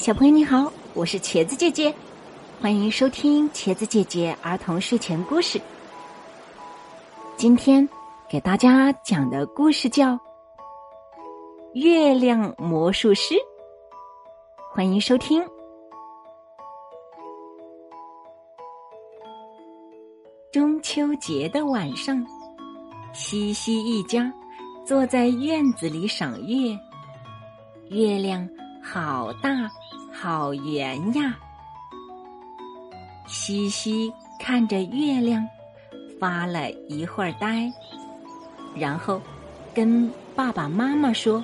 小朋友你好，我是茄子姐姐，欢迎收听茄子姐姐儿童睡前故事。今天给大家讲的故事叫《月亮魔术师》，欢迎收听。中秋节的晚上，西西一家坐在院子里赏月，月亮好大。好圆呀！西西看着月亮，发了一会儿呆，然后跟爸爸妈妈说：“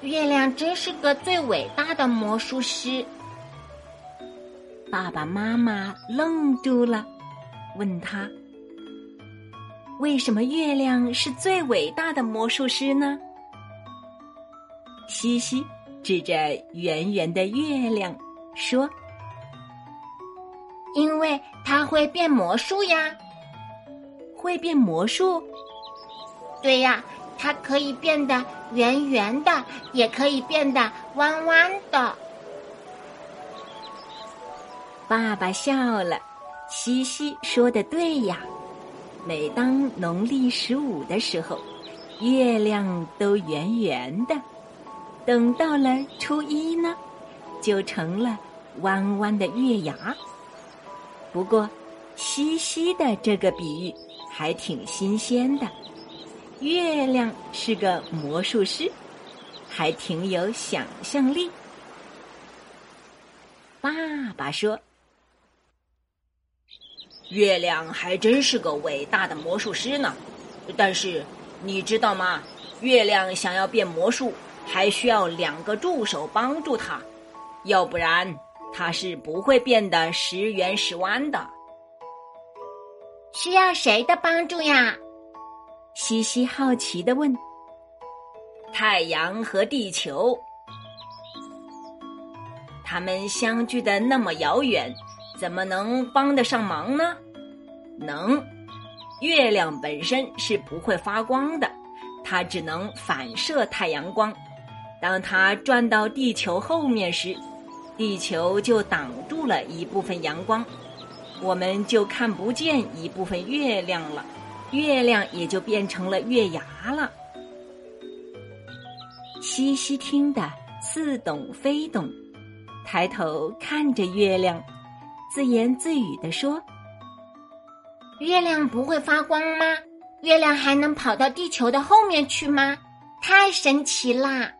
月亮真是个最伟大的魔术师。”爸爸妈妈愣住了，问他：“为什么月亮是最伟大的魔术师呢？”西西。指着圆圆的月亮说：“因为它会变魔术呀，会变魔术。对呀，它可以变得圆圆的，也可以变得弯弯的。”爸爸笑了，西西说的对呀。每当农历十五的时候，月亮都圆圆的。等到了初一呢，就成了弯弯的月牙。不过，西西的这个比喻还挺新鲜的。月亮是个魔术师，还挺有想象力。爸爸说：“月亮还真是个伟大的魔术师呢。但是，你知道吗？月亮想要变魔术。”还需要两个助手帮助他，要不然他是不会变得十圆十弯的。需要谁的帮助呀？西西好奇的问。太阳和地球，他们相距的那么遥远，怎么能帮得上忙呢？能，月亮本身是不会发光的，它只能反射太阳光。当它转到地球后面时，地球就挡住了一部分阳光，我们就看不见一部分月亮了，月亮也就变成了月牙了。西西听得似懂非懂，抬头看着月亮，自言自语地说：“月亮不会发光吗？月亮还能跑到地球的后面去吗？太神奇啦！”